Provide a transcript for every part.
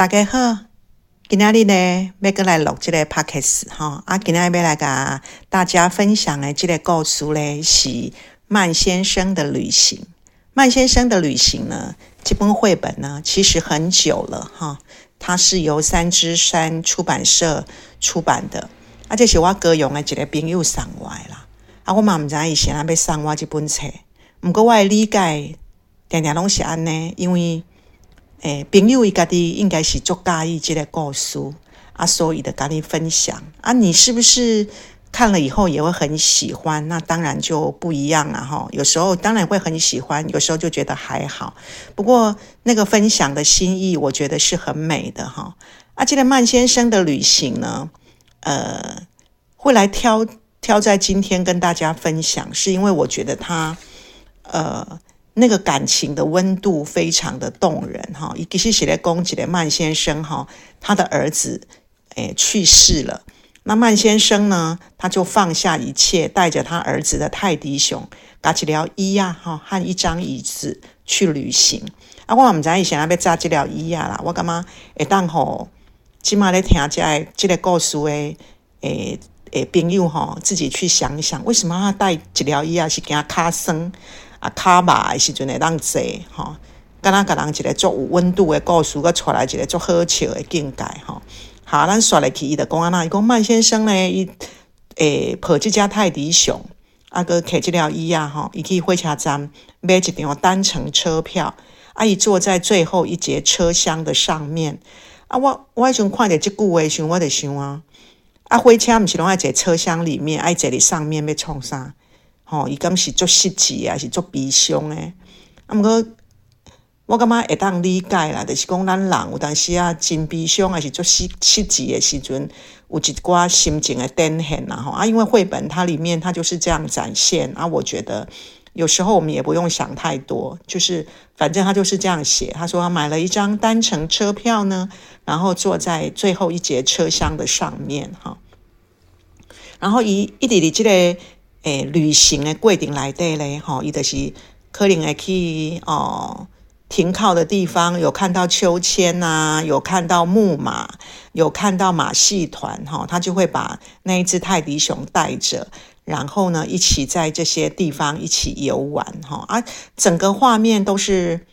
大家好，今仔日呢要过来录这个 podcast 哈，啊，今仔日要来甲大家分享的这个故事呢是曼先生的旅行。曼先生的旅行呢，这本绘本呢其实很久了哈，它是由三只山出版社出版的，啊，这是我哥用的一个朋友送我啦，啊，我嘛毋知伊是安要送我这本册，毋过我的理解定定拢是安尼，因为。诶，朋友伊家己应该是足介意即个故事啊，所以的甲你分享啊，你是不是看了以后也会很喜欢？那当然就不一样了哈。有时候当然会很喜欢，有时候就觉得还好。不过那个分享的心意，我觉得是很美的哈。啊，这个曼先生的旅行呢，呃，会来挑挑在今天跟大家分享，是因为我觉得他呃。那个感情的温度非常的动人哈，其实写在宫崎的曼先生哈，他的儿子诶去世了，那曼先生呢，他就放下一切，带着他儿子的泰迪熊，搞起了衣呀哈和一张椅子去旅行。啊，我唔知以前要扎这条衣呀啦，我干嘛会当吼，起码咧听这这个故事诶诶诶朋友吼，自己去想一想，为什么要带这条衣啊？是给他卡生？啊，卡马的时阵会当坐吼，敢若甲人一个足有温度的故事，佮带来一个足好笑的境界吼。好，咱刷来去，伊就讲安那，伊讲曼先生呢，伊诶抱即只泰迪熊，啊，佮摕即条椅啊吼，伊去火车站买一张单程车票，啊，伊坐在最后一节车厢的上面。啊，我我迄阵看着即句话时，我就想啊，啊，火车毋是拢爱坐车厢里面，爱坐伫上面要创啥？吼，伊敢是足实际啊，是足悲伤诶。啊，毋过我感觉会当理解啦，就是讲咱人有当时啊，真悲伤还是足实实际诶时阵，有一寡心情诶展现啦吼。啊，因为绘本它里面它就是这样展现啊。我觉得有时候我们也不用想太多，就是反正他就是这样写。他说他买了一张单程车票呢，然后坐在最后一节车厢的上面哈。然后一一直伫即个。诶，旅行的过程来底咧，吼，伊就是可能会去哦停靠的地方，有看到秋千呐，有看到木马，有看到马戏团，哈，他就会把那一只泰迪熊带着，然后呢，一起在这些地方一起游玩，哈，啊，整个画面都是。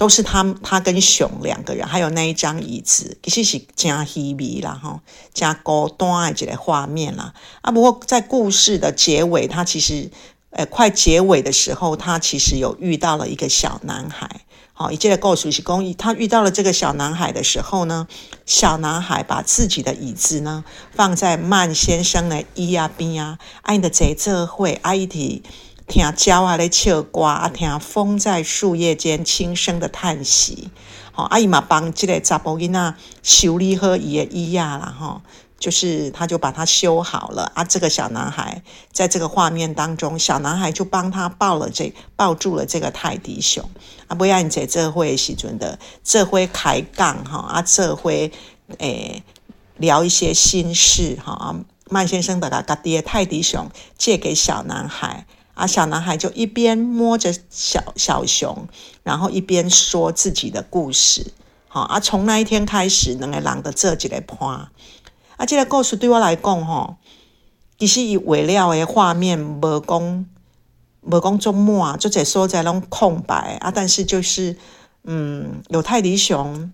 都是他，他跟熊两个人，还有那一张椅子，其实是加稀微啦，哈，加高端一个画面啦。啊，不过在故事的结尾，他其实，呃，快结尾的时候，他其实有遇到了一个小男孩。好，一记得故事是公益，他遇到了这个小男孩的时候呢，小男孩把自己的椅子呢放在曼先生的椅啊边啊，爱的在这会爱的。听鸟啊咧唱歌，啊听风在树叶间轻声的叹息。好，阿姨嘛帮这个查甫囡仔修理好伊的衣呀啦，哈，就是他就把它修好了。啊，这个小男孩在这个画面当中，小男孩就帮他抱了这抱住了这个泰迪熊。啊，不要你在这会时阵的这会开杠哈，啊，这会诶聊一些心事哈。曼先生把他家爹泰迪熊借给小男孩。啊，小男孩就一边摸着小小熊，然后一边说自己的故事。好啊，从那一天开始，两个人的这几个伴。啊，这个故事对我来讲，吼，其实以为了的画面无讲，无讲做满，就在所在拢空白啊。但是就是，嗯，有泰迪熊，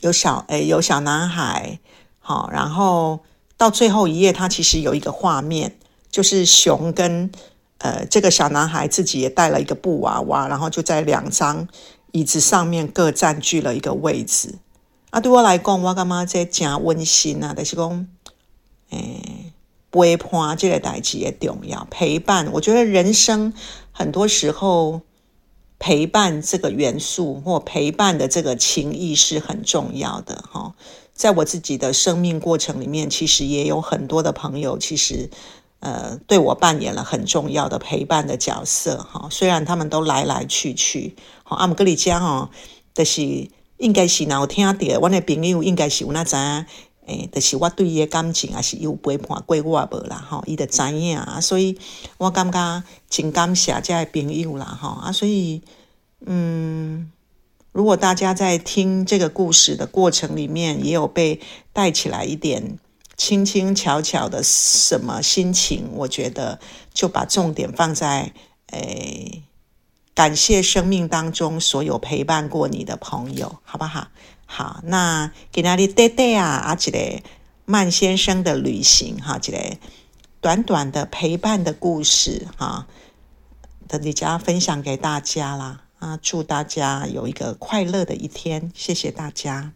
有小诶，有小男孩，好，然后到最后一页，它其实有一个画面。就是熊跟呃这个小男孩自己也带了一个布娃娃，然后就在两张椅子上面各占据了一个位置。啊，对我来讲，我感觉这真温馨啊？就是讲，诶，陪伴这个代志也重要，陪伴。我觉得人生很多时候陪伴这个元素或陪伴的这个情谊是很重要的哈。在我自己的生命过程里面，其实也有很多的朋友，其实。呃，对我扮演了很重要的陪伴的角色哈。虽然他们都来来去去，好阿姆格里加哈，但是应该是有听到我的朋友应该是有那知，诶，就是我对伊的感情也是有陪伴过我无啦哈，伊的知影啊，所以我感觉真感谢这些朋友啦哈啊，所以嗯，如果大家在听这个故事的过程里面，也有被带起来一点轻轻巧巧的什么心情，我觉得就把重点放在诶，感谢生命当中所有陪伴过你的朋友，好不好？好，那给那里爹爹啊，阿吉嘞曼先生的旅行哈，吉嘞短短的陪伴的故事哈，的你家分享给大家啦。啊，祝大家有一个快乐的一天！谢谢大家。